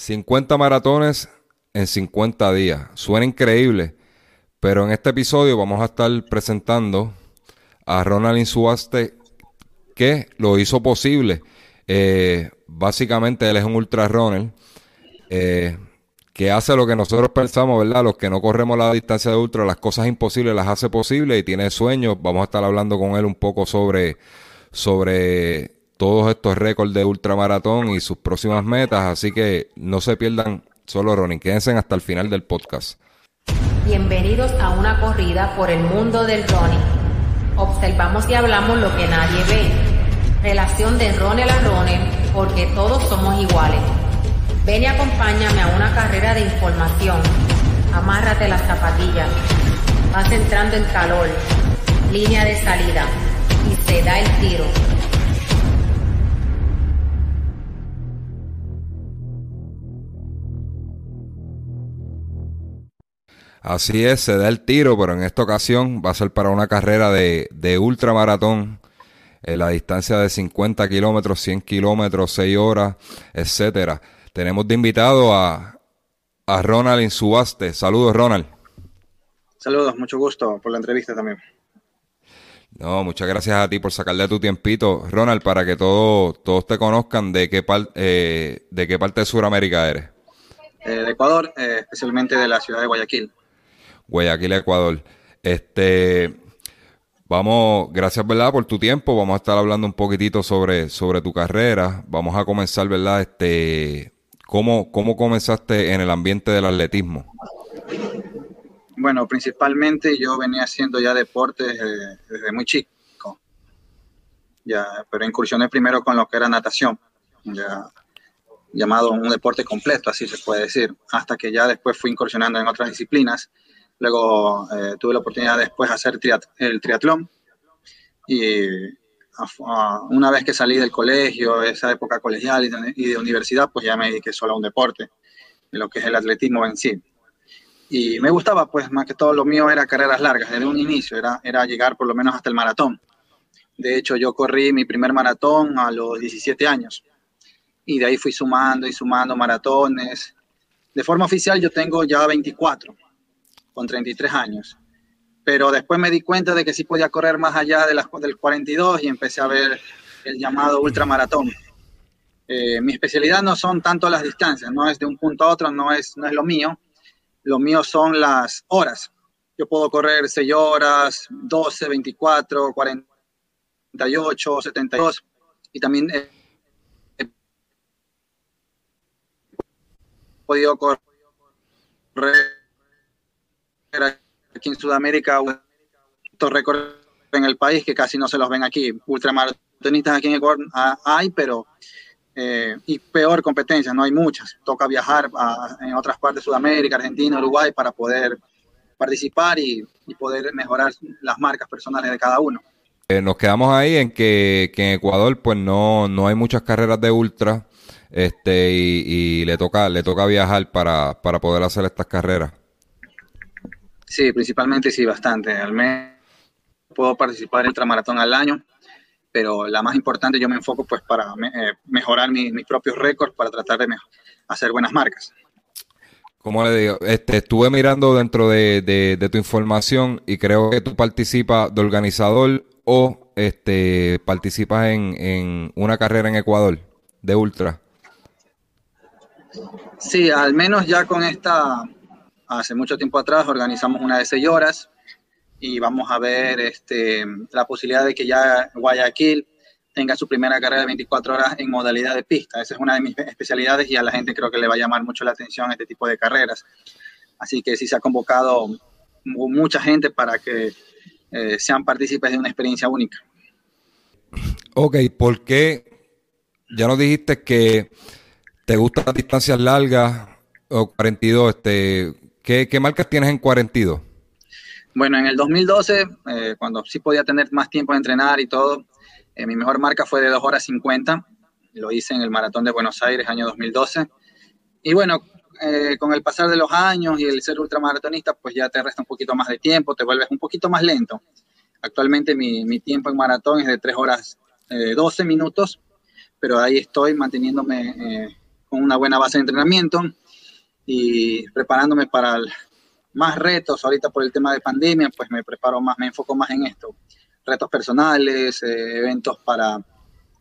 50 maratones en 50 días. Suena increíble, pero en este episodio vamos a estar presentando a Ronald Insuaste que lo hizo posible. Eh, básicamente él es un ultra runner eh, que hace lo que nosotros pensamos, ¿verdad? Los que no corremos la distancia de ultra, las cosas imposibles las hace posibles y tiene sueños. Vamos a estar hablando con él un poco sobre, sobre todos estos récords de ultramaratón y sus próximas metas. Así que no se pierdan solo Ronnie, quédense hasta el final del podcast. Bienvenidos a una corrida por el mundo del running. Observamos y hablamos lo que nadie ve. Relación de runner a runner, porque todos somos iguales. Ven y acompáñame a una carrera de información. Amárrate las zapatillas. Vas entrando en calor. Línea de salida. Y se da el tiro. Así es, se da el tiro, pero en esta ocasión va a ser para una carrera de, de ultramaratón, eh, la distancia de 50 kilómetros, 100 kilómetros, 6 horas, etcétera. Tenemos de invitado a, a Ronald Insubaste. Saludos, Ronald. Saludos, mucho gusto por la entrevista también. No, muchas gracias a ti por sacarle tu tiempito, Ronald, para que todos todos te conozcan de qué, eh, de qué parte de Sudamérica eres. Eh, de Ecuador, eh, especialmente de la ciudad de Guayaquil. Guayaquil, Ecuador. Este, vamos, gracias, ¿verdad? Por tu tiempo. Vamos a estar hablando un poquitito sobre, sobre tu carrera. Vamos a comenzar, ¿verdad? Este, ¿cómo, ¿Cómo comenzaste en el ambiente del atletismo? Bueno, principalmente yo venía haciendo ya deportes eh, desde muy chico. Ya, pero incursioné primero con lo que era natación. Llamado un deporte completo, así se puede decir, hasta que ya después fui incursionando en otras disciplinas Luego eh, tuve la oportunidad después de hacer el triatlón y una vez que salí del colegio, esa época colegial y de, universidad, pues ya me dediqué solo a un deporte, lo que es el atletismo en sí. Y me gustaba, pues más que todo lo mío era carreras largas, desde un inicio, era, era llegar por lo menos hasta el maratón. De hecho, yo corrí mi primer maratón a los 17 años y de ahí fui sumando y sumando maratones. De forma oficial yo tengo ya 24 con 33 años. Pero después me di cuenta de que sí podía correr más allá de las, del 42 y empecé a ver el llamado ultramaratón. Eh, mi especialidad no son tanto las distancias, no es de un punto a otro, no es, no es lo mío. Lo mío son las horas. Yo puedo correr 6 horas, 12, 24, 48, 72 y también he podido correr aquí en Sudamérica, estos récords en el país que casi no se los ven aquí. Ultramaratonistas aquí en Ecuador ah, hay, pero eh, y peor competencia, no hay muchas. Toca viajar a, en otras partes de Sudamérica, Argentina, Uruguay para poder participar y, poder mejorar las marcas personales de cada uno. Eh, nos quedamos ahí en que, en Ecuador pues no, no hay muchas carreras de ultra este y, le toca le toca viajar para, para poder hacer estas carreras. Sí, principalmente sí, bastante. Al menos puedo participar en ultramaratón al año, pero la más importante yo me enfoco pues para eh, mejorar mis propios récords, para tratar de hacer buenas marcas. Como le digo, este, estuve mirando dentro de, tu información y creo que tú participas de organizador o este, participas en, en una carrera en Ecuador de ultra. Sí, al menos ya con esta hace mucho tiempo atrás organizamos una de seis horas y vamos a ver este, la posibilidad de que ya Guayaquil tenga su primera carrera de 24 horas en modalidad de pista. Esa es una de mis especialidades y a la gente creo que le va a llamar mucho la atención este tipo de carreras. Así que sí se ha convocado mucha gente para que eh, sean partícipes de una experiencia única. Ok, ¿por qué? Ya nos dijiste que te gustan las distancias largas o 42, este, ¿Qué, marcas tienes en 42? Bueno, en el 2012, eh, cuando sí podía tener más tiempo de entrenar y todo, eh, mi mejor marca fue de 2 horas 50. Lo hice en el Maratón de Buenos Aires, año 2012. Y bueno, eh, con el pasar de los años y el ser ultramaratonista, pues ya te resta un poquito más de tiempo, te vuelves un poquito más lento. Actualmente mi, mi tiempo en maratón es de 3 horas 12 minutos, pero ahí estoy manteniéndome con una buena base de entrenamiento y preparándome para más retos. Ahorita por el tema de pandemia, pues me preparo más, me enfoco más en esto. Retos personales, eh, eventos para,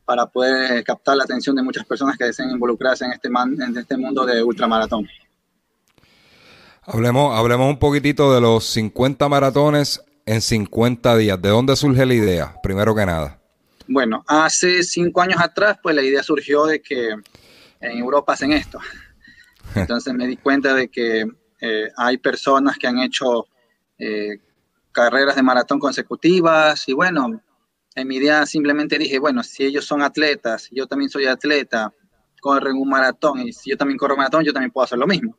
para poder captar la atención de muchas personas que deseen involucrarse en este, en este mundo de ultramaratón. Hablemos, hablemos un poquitito de los 50 maratones en 50 días. ¿De dónde surge la idea, primero que nada? Bueno, hace cinco años atrás, pues la idea surgió de que en Europa hacen esto. Entonces me di cuenta de que eh, hay personas que han hecho eh, carreras de maratón consecutivas y bueno, en mi idea simplemente dije, bueno, si ellos son atletas, yo también soy atleta, corren un maratón y si yo también corro un maratón, yo también puedo hacer lo mismo.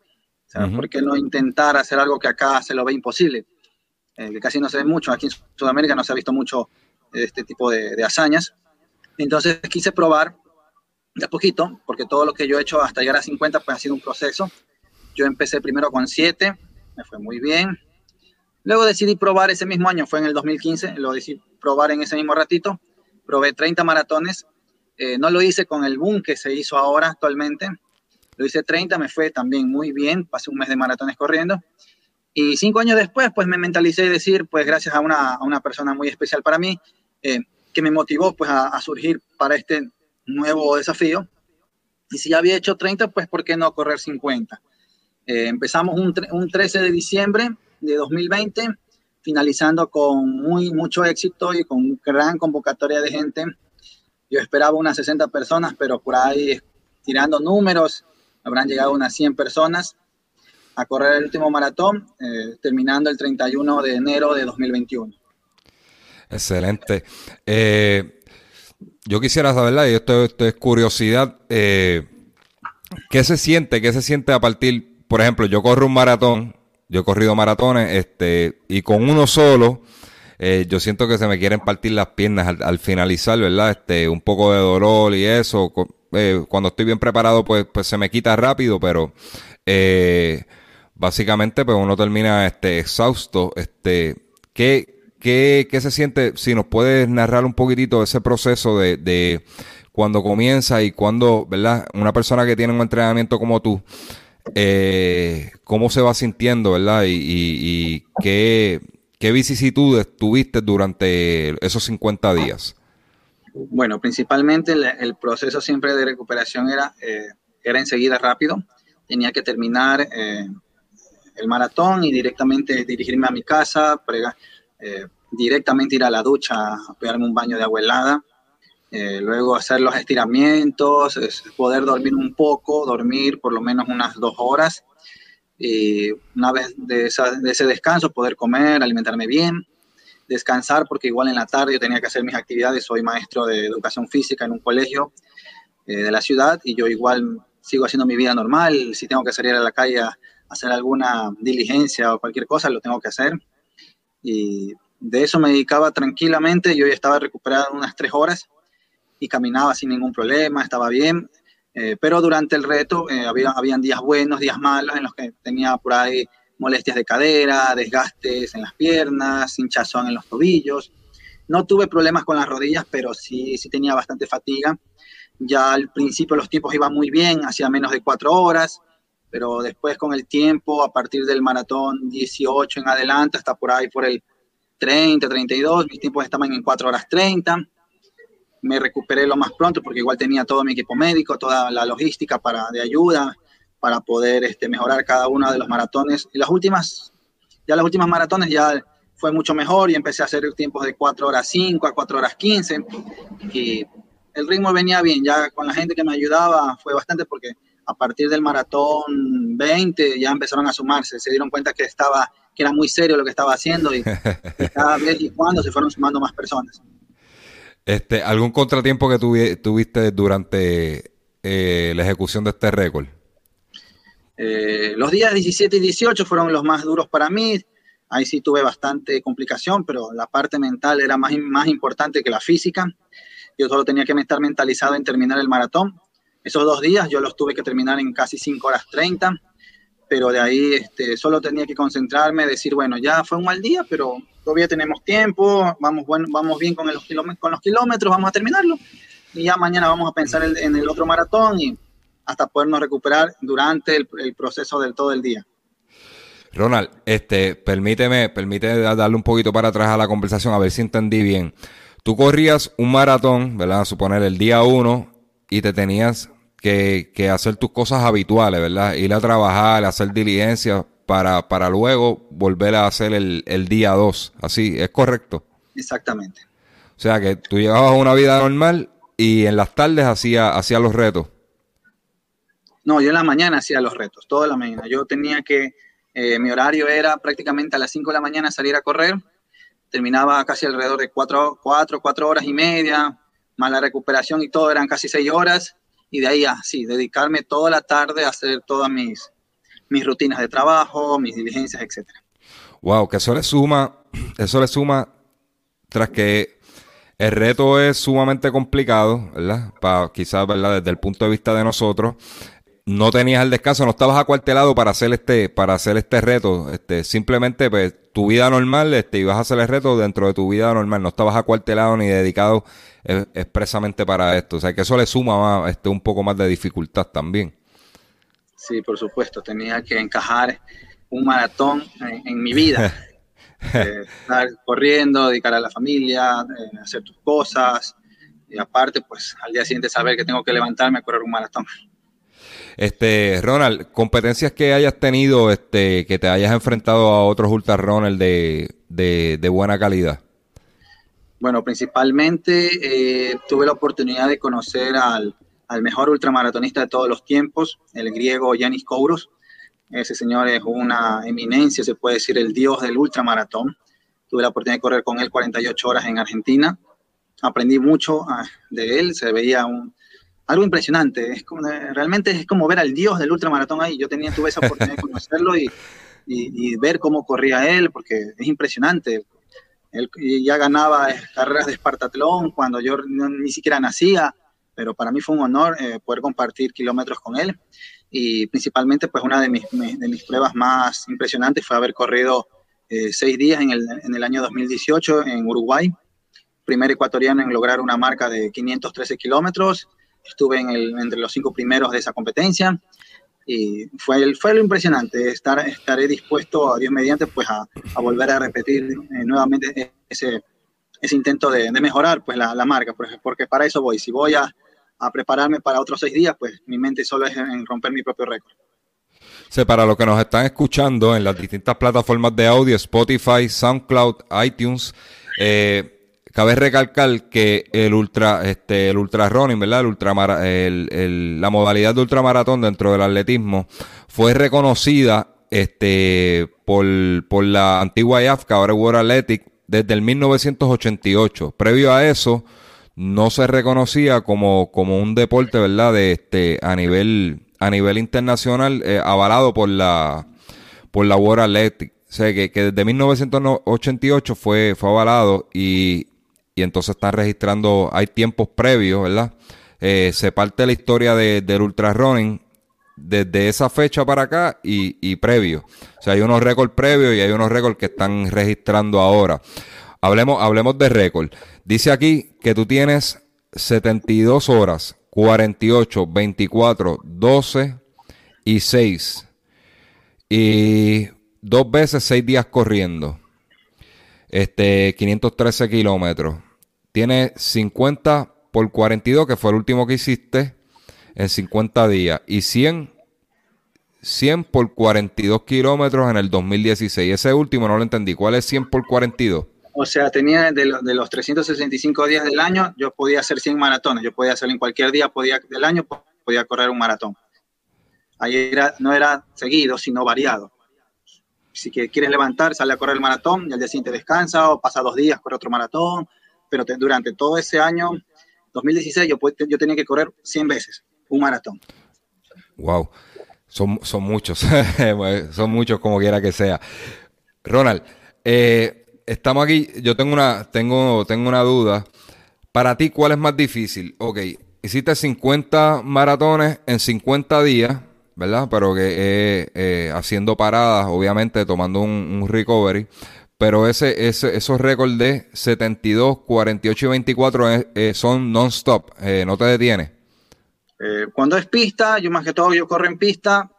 ¿por qué no intentar hacer algo que acá se lo ve imposible? Eh, que casi no se ve mucho, aquí en Sudamérica no se ha visto mucho este tipo de, hazañas. Entonces quise probar de a poquito, porque todo lo que yo he hecho hasta llegar a 50 pues ha sido un proceso. Yo empecé primero con 7, me fue muy bien. Luego decidí probar ese mismo año, fue en el 2015, lo decidí probar en ese mismo ratito. Probé 30 maratones. Eh, no lo hice con el boom que se hizo ahora actualmente, lo hice 30, me fue también muy bien, pasé un mes de maratones corriendo. Y cinco años después, pues me mentalicé y decir, pues gracias a una, a una persona muy especial para mí, eh, que me motivó pues a, surgir para este nuevo desafío. Y si ya había hecho 30, pues ¿por qué no correr 50? Eh, empezamos un, un 13 de diciembre de 2020, finalizando con muy mucho éxito y con gran convocatoria de gente. Yo esperaba unas 60 personas, pero por ahí tirando números, habrán llegado unas 100 personas a correr el último maratón, eh, terminando el 31 de enero de 2021. Excelente. Eh, yo quisiera saber, y esto, es curiosidad, eh, ¿qué se siente? ¿Qué se siente a partir, por ejemplo, yo corro un maratón, yo he corrido maratones, este, y con uno solo, yo siento que se me quieren partir las piernas al, al, finalizar, ¿verdad? Este, un poco de dolor y eso. Eh, cuando estoy bien preparado, pues, pues se me quita rápido, pero eh, básicamente, pues uno termina este, exhausto. Este, ¿qué, qué, qué se siente? Si nos puedes narrar un poquitito ese proceso de, de cuando comienza y cuando, ¿verdad? Una persona que tiene un entrenamiento como tú, eh, cómo se va sintiendo, ¿verdad? Y, y, qué, qué vicisitudes tuviste durante esos 50 días. Bueno, principalmente el, proceso siempre de recuperación era, eh, era enseguida rápido. Tenía que terminar eh, el maratón y directamente dirigirme a mi casa, eh, directamente ir a la ducha a pegarme un baño de agua helada, luego hacer los estiramientos, poder dormir un poco, dormir por lo menos unas dos horas. Y una vez de, de ese descanso, poder comer, alimentarme bien descansar porque igual en la tarde yo tenía que hacer mis actividades, soy maestro de educación física en un colegio eh, de la ciudad y yo igual sigo haciendo mi vida normal, si tengo que salir a la calle a hacer alguna diligencia o cualquier cosa, lo tengo que hacer. Y de eso me dedicaba tranquilamente, yo ya estaba recuperado unas tres horas y caminaba sin ningún problema, estaba bien, eh, pero durante el reto eh, había, habían días buenos, días malos en los que tenía por ahí molestias de cadera, desgastes en las piernas, hinchazón en los tobillos. No tuve problemas con las rodillas, pero sí, sí tenía bastante fatiga. Ya al principio los tiempos iban muy bien, hacía menos de cuatro horas, pero después con el tiempo, a partir del maratón 18 en adelante, hasta por ahí por el 30, 32, mis tiempos estaban en 4 horas 30. Me recuperé lo más pronto porque igual tenía todo mi equipo médico, toda la logística para, de ayuda, para poder este, mejorar cada uno de los maratones. Y las últimas, ya las últimas maratones ya fue mucho mejor y empecé a hacer tiempos de 4 horas 5 a 4 horas 15 y el ritmo venía bien, ya con la gente que me ayudaba fue bastante porque a partir del maratón 20 ya empezaron a sumarse, se dieron cuenta que estaba que era muy serio lo que estaba haciendo y, cada vez y cuando se fueron sumando más personas. Este, ¿Algún contratiempo que tuviste durante eh, la ejecución de este récord? Eh, los días 17 y 18 fueron los más duros para mí. Ahí sí tuve bastante complicación, pero la parte mental era más, más importante que la física. Yo solo tenía que estar mentalizado en terminar el maratón. Esos dos días yo los tuve que terminar en casi 5 horas 30, pero de ahí este, solo tenía que concentrarme, decir, bueno, ya fue un mal día, pero todavía tenemos tiempo, vamos, bueno, vamos bien con, los kilómetros, vamos a terminarlo. Y ya mañana vamos a pensar en el otro maratón y hasta podernos recuperar durante el, proceso del todo el día. Ronald, este, permíteme, permíteme darle un poquito para atrás a la conversación, a ver si entendí bien. Tú corrías un maratón, ¿verdad? A suponer el día uno y te tenías que, que, hacer tus cosas habituales, ¿verdad? Ir a trabajar, hacer diligencias para, para luego volver a hacer el, el día dos. Así, ¿es correcto? Exactamente. O sea que tú llevabas una vida normal y en las tardes hacía, hacía los retos. No, yo en la mañana hacía los retos, toda la mañana. Yo tenía que, eh, mi horario era prácticamente a las 5 de la mañana salir a correr, terminaba casi alrededor de 4, 4, 4 horas y media, más la recuperación y todo, eran casi 6 horas, y de ahí así, dedicarme toda la tarde a hacer todas mis, mis rutinas de trabajo, mis diligencias, etcétera. Wow, que eso le suma, eso le suma tras que el reto es sumamente complicado, ¿verdad? Para quizás, ¿verdad? Desde el punto de vista de nosotros, no tenías el descanso, no estabas acuartelado para hacer este, para hacer este reto. Este, simplemente, pues, tu vida normal, este, ibas a hacer el reto dentro de tu vida normal. No estabas acuartelado ni dedicado eh, expresamente para esto. O sea, que eso le suma este, un poco más de dificultad también. Sí, por supuesto. Tenía que encajar un maratón en mi vida. Eh, estar corriendo, dedicar a la familia, eh, hacer tus cosas. Y aparte, pues al día siguiente saber que tengo que levantarme a correr un maratón. Este, Ronald, competencias que hayas tenido, este, que te hayas enfrentado a otros ultra Ronald de, de, buena calidad. Bueno, principalmente eh, tuve la oportunidad de conocer al, al, mejor ultramaratonista de todos los tiempos, el griego Yanis Kouros. Ese señor es una eminencia, se puede decir, el dios del ultramaratón. Tuve la oportunidad de correr con él 48 horas en Argentina. Aprendí mucho ah, de él, se veía un, algo impresionante. Es como, realmente es como ver al dios del ultramaratón ahí. Yo tenía, tuve esa oportunidad de conocerlo y, y, ver cómo corría él, porque es impresionante. Él ya ganaba carreras de Espartatlón cuando yo ni siquiera nacía, pero para mí fue un honor eh, poder compartir kilómetros con él y principalmente pues una de mis, de mis pruebas más impresionantes fue haber corrido eh, seis días en el, en el, año 2018 en Uruguay, primer ecuatoriano en lograr una marca de 513 kilómetros, estuve en el, entre los cinco primeros de esa competencia y fue, fue lo impresionante, estar, estaré dispuesto a Dios mediante pues a, a volver a repetir eh, nuevamente ese, ese intento de, de mejorar pues la, la marca, porque para eso voy, si voy a a prepararme para otros seis días, pues mi mente solo es en romper mi propio récord. Sí, para los que nos están escuchando en las distintas plataformas de audio, Spotify, SoundCloud, iTunes, eh, cabe recalcar que el ultra, este, el ultra running, ¿verdad? El ultramara, el, la modalidad de ultramaratón dentro del atletismo fue reconocida, este, por, por la antigua IAFCA, ahora World Athletic, desde el 1988. Previo a eso, no se reconocía como, como un deporte, ¿verdad? De este, a nivel, a nivel internacional, eh, avalado por la, por la World Athletic. O sea, que, que desde 1988 fue, fue avalado y, y entonces están registrando, hay tiempos previos, ¿verdad? Eh, se parte la historia de, del ultra running desde esa fecha para acá y, y previo. O sea, hay unos récords previos y hay unos récords que están registrando ahora. Hablemos, hablemos de récord. Dice aquí que tú tienes 72 horas, 48, 24, 12 y 6. Y dos veces seis días corriendo. Este, 513 kilómetros. Tiene 50 por 42, que fue el último que hiciste, en 50 días. Y 100, 100 por 42 kilómetros en el 2016. Ese último no lo entendí. ¿Cuál es 100 por 42? O sea, tenía de, de, los 365 días del año, yo podía hacer 100 maratones. Yo podía hacer en cualquier día podía, del año, podía correr un maratón. Ahí era, no era seguido, sino variado. Si quieres levantar, sale a correr el maratón y al día siguiente descansa o pasa dos días, corre otro maratón. Pero durante todo ese año, 2016, yo, yo tenía que correr 100 veces un maratón. Wow, son, son muchos, son muchos como quiera que sea. Ronald, eh, estamos aquí, yo tengo una, tengo, tengo una duda. Para ti, ¿cuál es más difícil? Ok, hiciste 50 maratones en 50 días, ¿verdad? Pero que eh, eh, haciendo paradas, obviamente, tomando un, recovery. Pero ese, ese, esos récords de 72, 48 y 24 eh, son non-stop, no te detienes. Eh, cuando es pista, yo más que todo, yo corro en pista,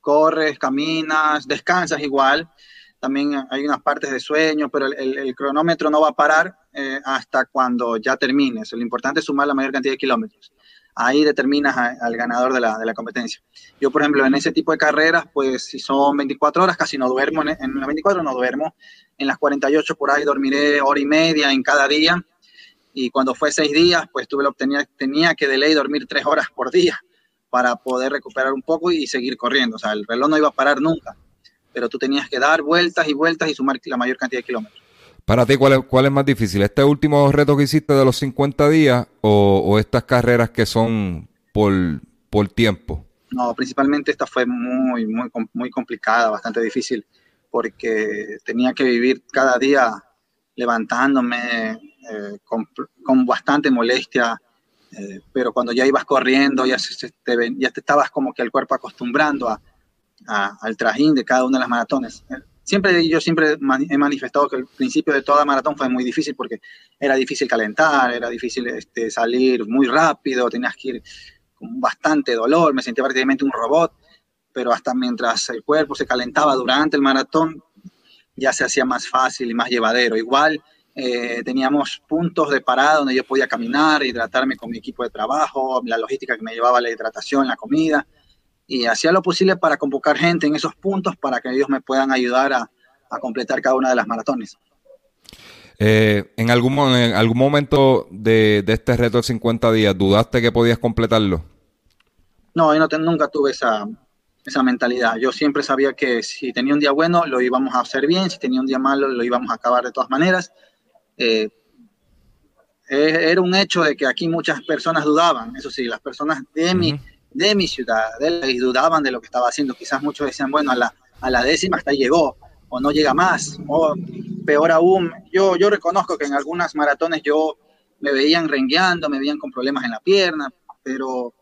corres, caminas, descansas igual. También hay unas partes de sueño, pero el, cronómetro no va a parar eh, hasta cuando ya termines. Lo importante es sumar la mayor cantidad de kilómetros. Ahí determinas al ganador de la, de la, competencia. Yo, por ejemplo, en ese tipo de carreras, pues si son 24 horas, casi no duermo. En, en las 24 no duermo. En las 48 por ahí dormiré hora y media en cada día y cuando fue seis días, pues tuve la, tenía, tenía que de ley dormir tres horas por día para poder recuperar un poco y seguir corriendo. O sea, el reloj no iba a parar nunca, pero tú tenías que dar vueltas y vueltas y sumar la mayor cantidad de kilómetros. Para ti, ¿cuál es, más difícil? ¿Este último reto que hiciste de los 50 días o, estas carreras que son por, por tiempo? No, principalmente esta fue muy, muy, muy complicada, bastante difícil, porque tenía que vivir cada día levantándome, eh, con, bastante molestia, eh, pero cuando ya ibas corriendo, ya, te, ya te estabas como que el cuerpo acostumbrando a, al trajín de cada una de las maratones. Siempre, yo siempre he manifestado que el principio de toda maratón fue muy difícil porque era difícil calentar, era difícil este, salir muy rápido, tenías que ir con bastante dolor, me sentía prácticamente un robot, pero hasta mientras el cuerpo se calentaba durante el maratón, ya se hacía más fácil y más llevadero. Igual eh, teníamos puntos de parada donde yo podía caminar, hidratarme con mi equipo de trabajo, la logística que me llevaba la hidratación, la comida, y hacía lo posible para convocar gente en esos puntos para que ellos me puedan ayudar a, completar cada una de las maratones. Eh, ¿en, algún, ¿En algún momento de, este reto de 50 días dudaste que podías completarlo? No, yo no nunca tuve esa, esa mentalidad. Yo siempre sabía que si tenía un día bueno, lo íbamos a hacer bien, si tenía un día malo, lo íbamos a acabar de todas maneras. Eh, era un hecho de que aquí muchas personas dudaban, eso sí, las personas de, mi, de mi ciudad, de dudaban de lo que estaba haciendo. Quizás muchos decían, bueno, a la, a la décima hasta llegó, o no llega más, o peor aún, yo, yo reconozco que en algunas maratones yo me veían rengueando, me veían con problemas en la pierna, pero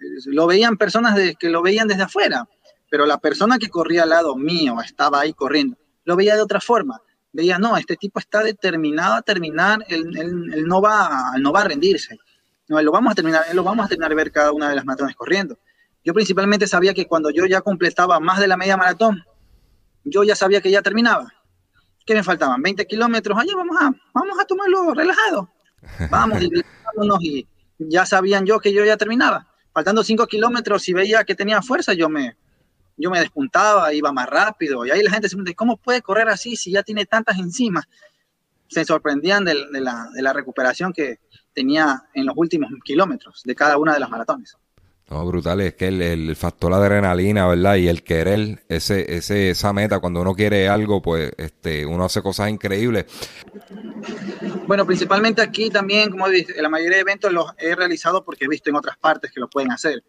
eh, lo veían personas que lo veían desde afuera, pero la persona que corría al lado mío, estaba ahí corriendo, lo veía de otra forma veía, no, este tipo está determinado a terminar, él, no, va, no va a rendirse. No, lo vamos a terminar, lo vamos a terminar ver cada una de las maratones corriendo. Yo principalmente sabía que cuando yo ya completaba más de la media maratón, yo ya sabía que ya terminaba. ¿Qué me faltaban? 20 kilómetros. Allá vamos a, vamos a tomarlo relajado. Vamos, y ya sabían yo que yo ya terminaba. Faltando 5 kilómetros, si veía que tenía fuerza, yo me, yo me despuntaba, iba más rápido, y ahí la gente se pregunta, ¿cómo puede correr así si ya tiene tantas enzimas? Se sorprendían de, la, recuperación que tenía en los últimos kilómetros de cada una de las maratones. No, brutal, es que el, factor adrenalina, ¿verdad? Y el querer, ese, ese, esa meta, cuando uno quiere algo, pues este, uno hace cosas increíbles. Bueno, principalmente aquí también, como dije, la mayoría de eventos los he realizado porque he visto en otras partes que lo pueden hacer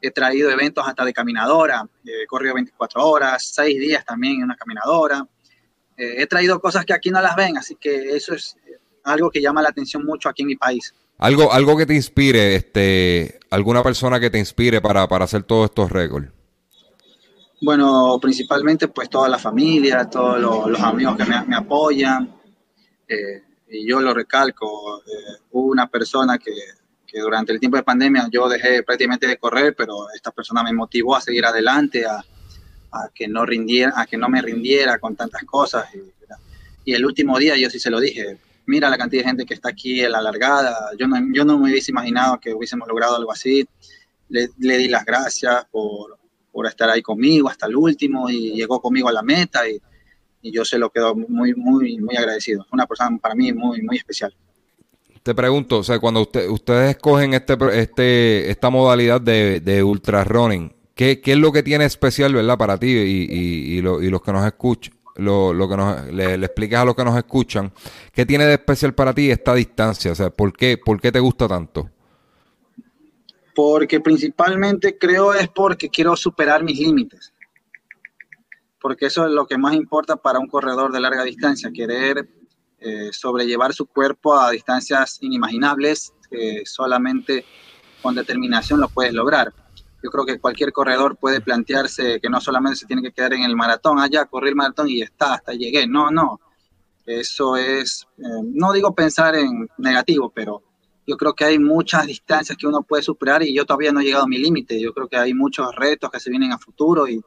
he traído eventos hasta de caminadora, he corrido 24 horas, 6 días también en una caminadora. Eh, he traído cosas que aquí no las ven, así que eso es algo que llama la atención mucho aquí en mi país. Algo, algo que te inspire, este, alguna persona que te inspire para, para hacer todos estos récords. Bueno, principalmente pues toda la familia, todos los, amigos que me, apoyan. Eh, y yo lo recalco, eh, hubo una persona que que durante el tiempo de pandemia yo dejé prácticamente de correr, pero esta persona me motivó a seguir adelante, a, que no rindiera, a que no me rindiera con tantas cosas. Y, el último día yo sí se lo dije, mira la cantidad de gente que está aquí en la largada, yo no, yo no me hubiese imaginado que hubiésemos logrado algo así. Le, di las gracias por, por, estar ahí conmigo hasta el último y llegó conmigo a la meta y, y yo se lo quedo muy, muy, muy agradecido. Una persona para mí muy, muy especial. Te pregunto, o sea, cuando usted, ustedes escogen este, este, esta modalidad de, de ultra running, ¿qué, ¿qué, es lo que tiene especial, verdad, para ti y, y, y, lo, los que nos escuchan? Lo, lo que nos, le, le expliques a los que nos escuchan, ¿qué tiene de especial para ti esta distancia? O sea, ¿por qué, por qué te gusta tanto? Porque principalmente creo es porque quiero superar mis límites. Porque eso es lo que más importa para un corredor de larga distancia, querer eh, sobrellevar su cuerpo a distancias inimaginables que solamente con determinación lo puedes lograr. Yo creo que cualquier corredor puede plantearse que no solamente se tiene que quedar en el maratón, allá, ah, corrí el maratón y está, hasta llegué. No, no. Eso es, eh, no digo pensar en negativo, pero yo creo que hay muchas distancias que uno puede superar y yo todavía no he llegado a mi límite. Yo creo que hay muchos retos que se vienen a futuro y,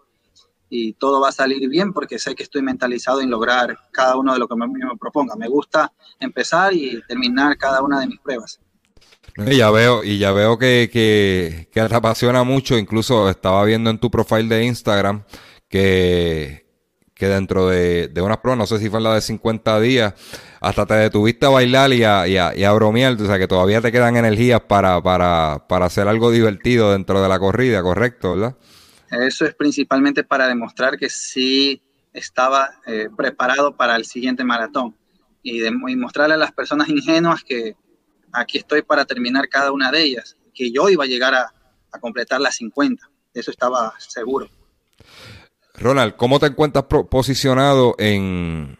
y todo va a salir bien porque sé que estoy mentalizado en lograr cada uno de lo que me, me proponga. Me gusta empezar y terminar cada una de mis pruebas. Y ya veo, y ya veo que, que, te apasiona mucho. Incluso estaba viendo en tu profile de Instagram que, que dentro de, de unas pruebas, no sé si fue la de 50 días, hasta te detuviste a bailar y a, y a, y a bromear, o sea que todavía te quedan energías para, para, para hacer algo divertido dentro de la corrida, ¿correcto? ¿verdad? Eso es principalmente para demostrar que sí estaba eh, preparado para el siguiente maratón y, de, y mostrarle a las personas ingenuas que aquí estoy para terminar cada una de ellas, que yo iba a llegar a, a completar las 50, eso estaba seguro. Ronald, ¿cómo te encuentras posicionado en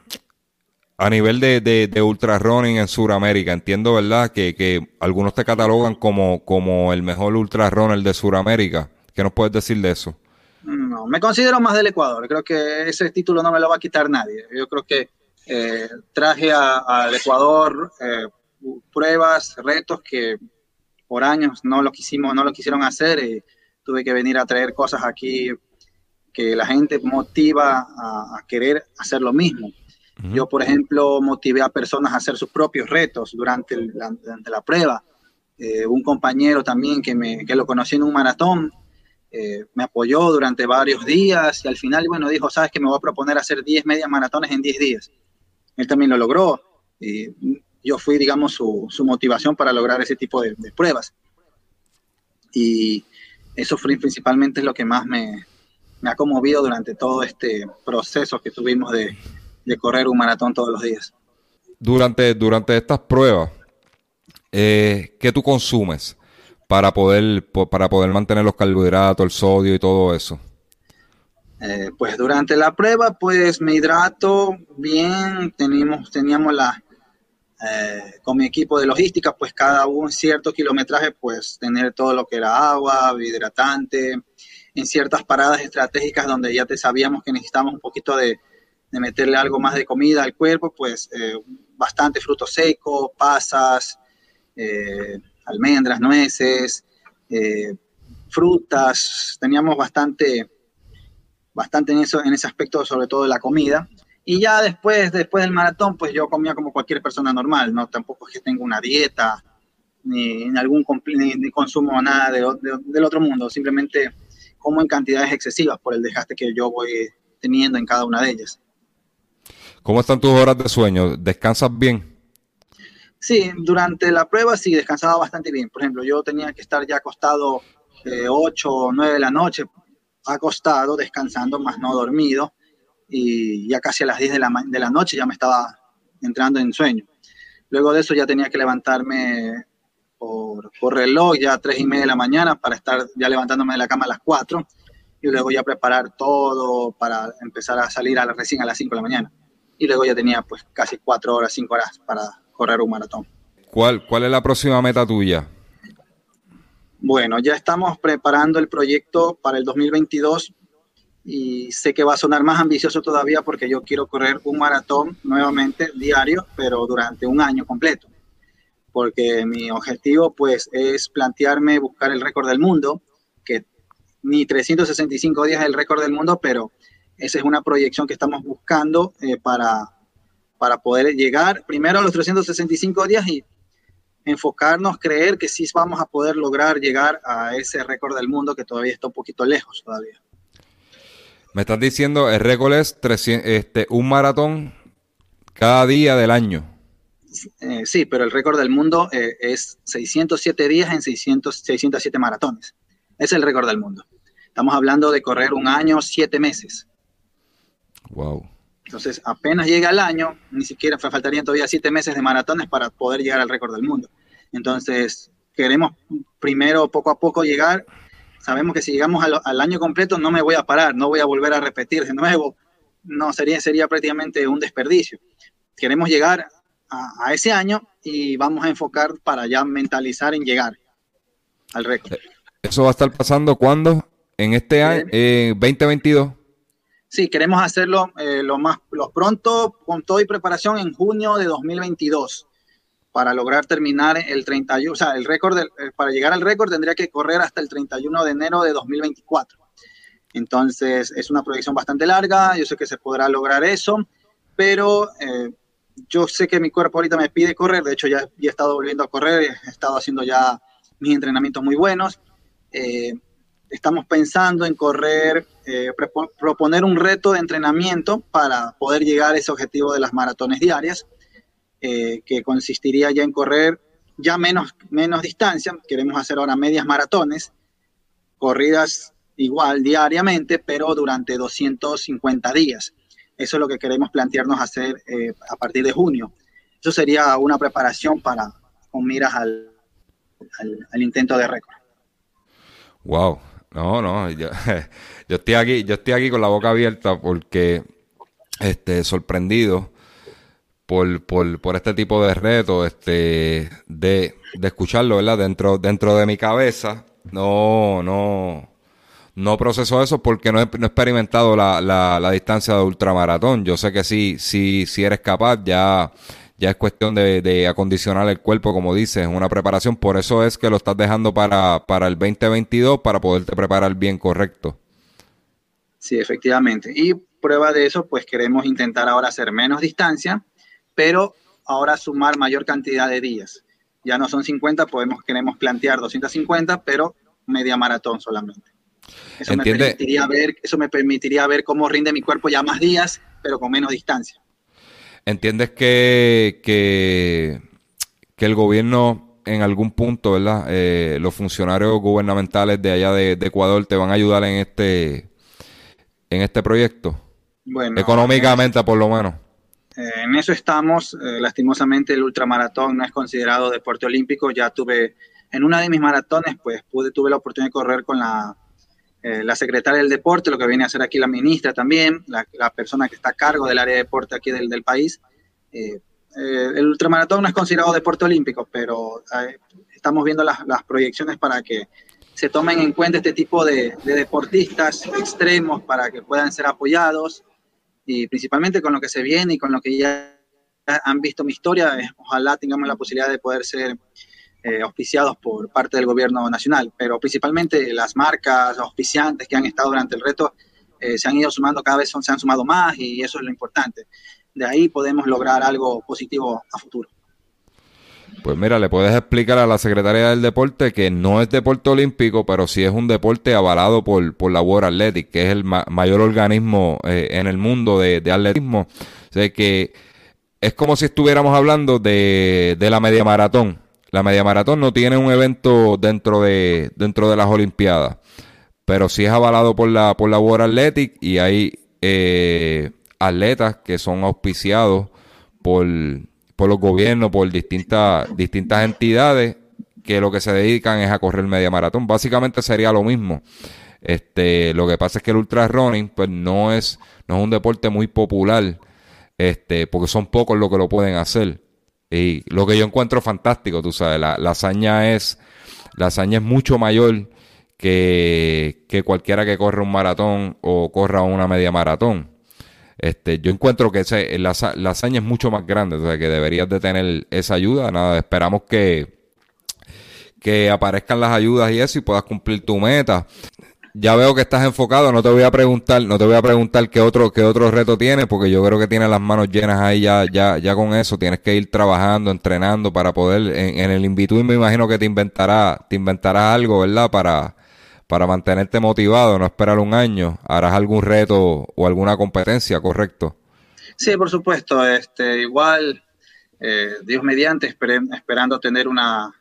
a nivel de, de, de ultra running en Sudamérica? Entiendo, ¿verdad? Que, que, algunos te catalogan como, como el mejor ultra runner de Sudamérica. ¿Qué nos puedes decir de eso? No, me considero más del Ecuador. Creo que ese título no me lo va a quitar nadie. Yo creo que eh, traje al Ecuador eh, pruebas, retos que por años no lo quisimos, no lo quisieron hacer y tuve que venir a traer cosas aquí que la gente motiva a, a querer hacer lo mismo. Uh -huh. Yo, por ejemplo, motivé a personas a hacer sus propios retos durante, el, la, durante la prueba. Eh, un compañero también que, me, que lo conocí en un maratón eh, me apoyó durante varios días y al final, bueno, dijo, sabes que me voy a proponer hacer 10 medias maratones en 10 días. Él también lo logró. Y yo fui, digamos, su, su motivación para lograr ese tipo de, de, pruebas. Y eso fue principalmente lo que más me, me ha conmovido durante todo este proceso que tuvimos de, de correr un maratón todos los días. Durante, durante estas pruebas, eh, ¿qué tú consumes para poder, para poder mantener los carbohidratos, el sodio y todo eso? Eh, pues durante la prueba, pues me hidrato bien, teníamos, teníamos la, eh, con mi equipo de logística, pues cada un cierto kilometraje, pues tener todo lo que era agua, hidratante, en ciertas paradas estratégicas donde ya te sabíamos que necesitábamos un poquito de, de meterle algo más de comida al cuerpo, pues eh, bastante fruto seco, pasas, eh, almendras, nueces, eh, frutas, teníamos bastante, bastante en, eso, en ese aspecto, sobre todo de la comida. Y ya después, después del maratón, pues yo comía como cualquier persona normal, ¿no? Tampoco es que tenga una dieta, ni, ni algún ni, ni consumo nada de, de, del otro mundo, simplemente como en cantidades excesivas por el desgaste que yo voy teniendo en cada una de ellas. ¿Cómo están tus horas de sueño? ¿Descansas bien? Sí, durante la prueba sí descansaba bastante bien. Por ejemplo, yo tenía que estar ya acostado eh, 8 o 9 de la noche, acostado, descansando, más no dormido. Y ya casi a las 10 de la, de la noche ya me estaba entrando en sueño. Luego de eso ya tenía que levantarme por, por reloj ya a 3 y media de la mañana para estar ya levantándome de la cama a las 4 y luego ya preparar todo para empezar a salir a la, recién a las 5 de la mañana. Y luego ya tenía pues casi 4 horas, 5 horas para correr un maratón. ¿Cuál, ¿Cuál es la próxima meta tuya? Bueno, ya estamos preparando el proyecto para el 2022 y sé que va a sonar más ambicioso todavía porque yo quiero correr un maratón nuevamente diario, pero durante un año completo. Porque mi objetivo pues es plantearme buscar el récord del mundo, que ni 365 días es el récord del mundo, pero esa es una proyección que estamos buscando eh, para, para poder llegar primero a los 365 días y enfocarnos, creer que sí vamos a poder lograr llegar a ese récord del mundo que todavía está un poquito lejos todavía. Me estás diciendo, el récord es 300, este, un maratón cada día del año. Eh, sí, pero el récord del mundo eh, es 607 días en 600, 607 maratones. Es el récord del mundo. Estamos hablando de correr un año, siete meses. Wow. Entonces, apenas llega el año, ni siquiera faltarían todavía siete meses de maratones para poder llegar al récord del mundo. Entonces, queremos primero, poco a poco, llegar. Sabemos que si llegamos al, al, año completo, no me voy a parar, no voy a volver a repetir de nuevo. No, sería, sería prácticamente un desperdicio. Queremos llegar a, a ese año y vamos a enfocar para ya mentalizar en llegar al récord. ¿Eso va a estar pasando cuándo? ¿En este año, eh, 2022? Sí, queremos hacerlo eh, lo más lo pronto, con todo y preparación, en junio de 2022. Para lograr terminar el 31, o sea, el récord, eh, para llegar al récord tendría que correr hasta el 31 de enero de 2024. Entonces, es una proyección bastante larga, yo sé que se podrá lograr eso, pero eh, yo sé que mi cuerpo ahorita me pide correr, de hecho ya, he estado volviendo a correr, he estado haciendo ya mis entrenamientos muy buenos. Eh, estamos pensando en correr, proponer un reto de entrenamiento para poder llegar a ese objetivo de las maratones diarias. Eh, que consistiría ya en correr ya menos, menos distancia. Queremos hacer ahora medias maratones, corridas igual diariamente, pero durante 250 días. Eso es lo que queremos plantearnos hacer eh, a partir de junio. Eso sería una preparación para con miras al, al, intento de récord. Wow, no, no, yo, yo, estoy aquí, yo estoy aquí con la boca abierta porque este sorprendido por, por, por este tipo de retos, este, de, de escucharlo, ¿verdad? Dentro, dentro de mi cabeza, no, no, no proceso eso porque no he, no he experimentado la, la, la, distancia de ultramaratón. Yo sé que sí, sí, si eres capaz, ya, ya es cuestión de, de, acondicionar el cuerpo, como dices, una preparación. Por eso es que lo estás dejando para, para el 2022 para poderte preparar bien correcto. Sí, efectivamente. Y prueba de eso, pues queremos intentar ahora hacer menos distancia pero ahora sumar mayor cantidad de días. Ya no son 50, podemos, queremos plantear 250, pero media maratón solamente. Eso me, permitiría ver, eso me permitiría ver cómo rinde mi cuerpo ya más días, pero con menos distancia. ¿Entiendes que, que, el gobierno en algún punto, ¿verdad? Eh, los funcionarios gubernamentales de allá de, Ecuador te van a ayudar en este, en este proyecto? Bueno, Económicamente, por lo menos. Eh, en eso estamos. Eh, lastimosamente el ultramaratón no es considerado deporte olímpico. Ya tuve, en una de mis maratones, pues pude, tuve la oportunidad de correr con la, eh, la secretaria del deporte, lo que viene a hacer aquí la ministra también, la, persona que está a cargo del área de deporte aquí del, del país. el ultramaratón no es considerado deporte olímpico, pero estamos viendo las, las, proyecciones para que se tomen en cuenta este tipo de, de deportistas extremos para que puedan ser apoyados y principalmente con lo que se viene y con lo que ya han visto mi historia, ojalá tengamos la posibilidad de poder ser eh, auspiciados por parte del gobierno nacional, pero principalmente las marcas auspiciantes que han estado durante el reto eh, se han ido sumando, cada vez se han sumado más y eso es lo importante. De ahí podemos lograr algo positivo a futuro. Pues mira, le puedes explicar a la Secretaría del Deporte que no es deporte olímpico, pero sí es un deporte avalado por, por la World Athletic, que es el mayor organismo eh, en el mundo de, atletismo. O sea que es como si estuviéramos hablando de, de la media maratón. La media maratón no tiene un evento dentro de, dentro de las Olimpiadas, pero sí es avalado por la, por la World Athletic y hay eh, atletas que son auspiciados por por los gobiernos, por distintas, distintas entidades que lo que se dedican es a correr media maratón. Básicamente sería lo mismo. Este, lo que pasa es que el ultra running, pues no es, no es un deporte muy popular, este, porque son pocos los que lo pueden hacer. Y lo que yo encuentro fantástico, tú sabes, la, la hazaña es, la hazaña es mucho mayor que, que cualquiera que corra un maratón o corra una media maratón. Este, yo encuentro que ese, la, hazaña es mucho más grande, o sea, que deberías de tener esa ayuda. Nada, esperamos que, que aparezcan las ayudas y eso y puedas cumplir tu meta. Ya veo que estás enfocado, no te voy a preguntar, no te voy a preguntar qué otro, qué otro reto tienes, porque yo creo que tienes las manos llenas ahí ya, ya, ya con eso. Tienes que ir trabajando, entrenando para poder, en, en el in me imagino que te inventará, te inventarás algo, ¿verdad? Para, para mantenerte motivado, no esperar un año, harás algún reto o alguna competencia, ¿correcto? Sí, por supuesto. Este, igual, eh, Dios mediante, esperando tener una,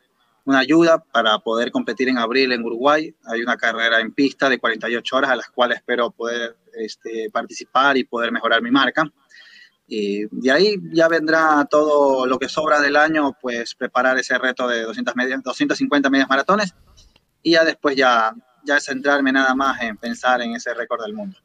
una, ayuda para poder competir en abril en Uruguay. Hay una carrera en pista de 48 horas a las cuales espero poder este, participar y poder mejorar mi marca. Y de ahí ya vendrá todo lo que sobra del año, pues preparar ese reto de 200 medias, 250 medias maratones y ya después ya ya centrarme nada más en pensar en ese récord del mundo.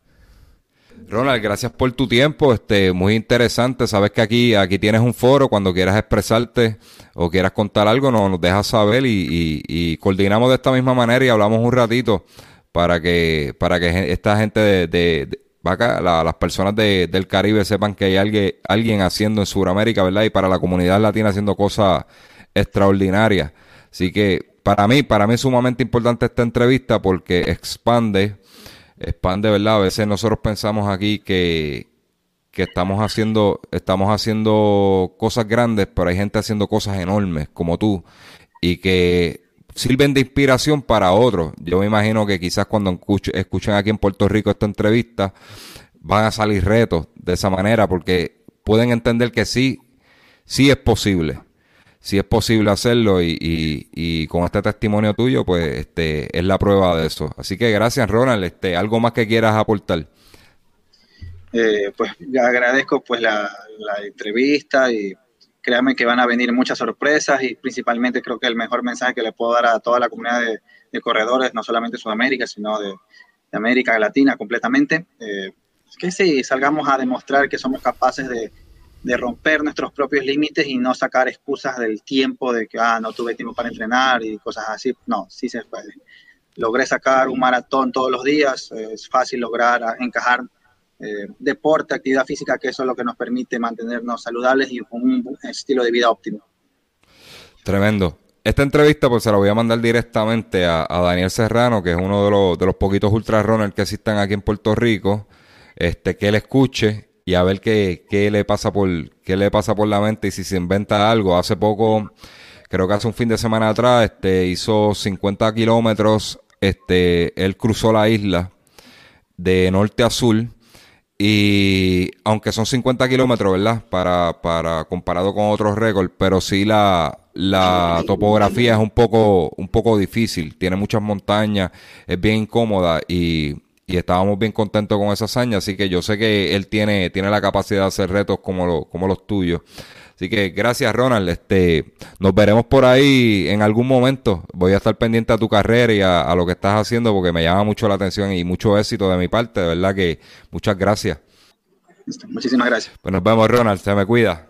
Ronald, gracias por tu tiempo, este, muy interesante. Sabes que aquí, aquí tienes un foro, cuando quieras expresarte o quieras contar algo, nos, dejas saber y, coordinamos de esta misma manera y hablamos un ratito para que, para que esta gente de, acá, las personas del Caribe sepan que hay alguien, alguien haciendo en Sudamérica, ¿verdad? Y para la comunidad latina haciendo cosas extraordinarias. Así que para mí, para mí es sumamente importante esta entrevista porque expande, expande, ¿verdad? A veces nosotros pensamos aquí que, que estamos haciendo, estamos haciendo cosas grandes, pero hay gente haciendo cosas enormes como tú y que sirven de inspiración para otros. Yo me imagino que quizás cuando escuchen aquí en Puerto Rico esta entrevista van a salir retos de esa manera porque pueden entender que sí, sí es posible. Sí es posible hacerlo y, y, con este testimonio tuyo, pues este es la prueba de eso. Así que gracias, Ronald. Este, ¿Algo más que quieras aportar? Eh, pues agradezco pues la, entrevista y créanme que van a venir muchas sorpresas y principalmente creo que el mejor mensaje que le puedo dar a toda la comunidad de, corredores, no solamente de Sudamérica, sino de, América Latina completamente, eh, es que sí, salgamos a demostrar que somos capaces de, de, romper nuestros propios límites y no sacar excusas del tiempo de que, ah, no tuve tiempo para entrenar y cosas así. No, sí se puede. Logré sacar un maratón todos los días, es fácil lograr encajar eh, deporte, actividad física, que eso es lo que nos permite mantenernos saludables y con un estilo de vida óptimo. Tremendo. Esta entrevista pues se la voy a mandar directamente a, Daniel Serrano, que es uno de los, de los poquitos ultra runners que existen aquí en Puerto Rico, este, que él escuche y a ver qué, qué, le pasa por, qué le pasa por la mente y si se inventa algo. Hace poco, creo que hace un fin de semana atrás, este, hizo 50 kilómetros, este, él cruzó la isla de norte a sur y aunque son 50 kilómetros, ¿verdad? Para, para comparado con otros récords, pero sí la, la topografía es un poco, un poco difícil. Tiene muchas montañas, es bien incómoda y, y estábamos bien contentos con esa hazaña. Así que yo sé que él tiene, tiene la capacidad de hacer retos como, como los tuyos. Así que gracias, Ronald. Este, nos veremos por ahí en algún momento. Voy a estar pendiente a tu carrera y a, lo que estás haciendo porque me llama mucho la atención y mucho éxito de mi parte. De verdad que muchas gracias. Muchísimas gracias. Pues nos vemos, Ronald. Se me cuida.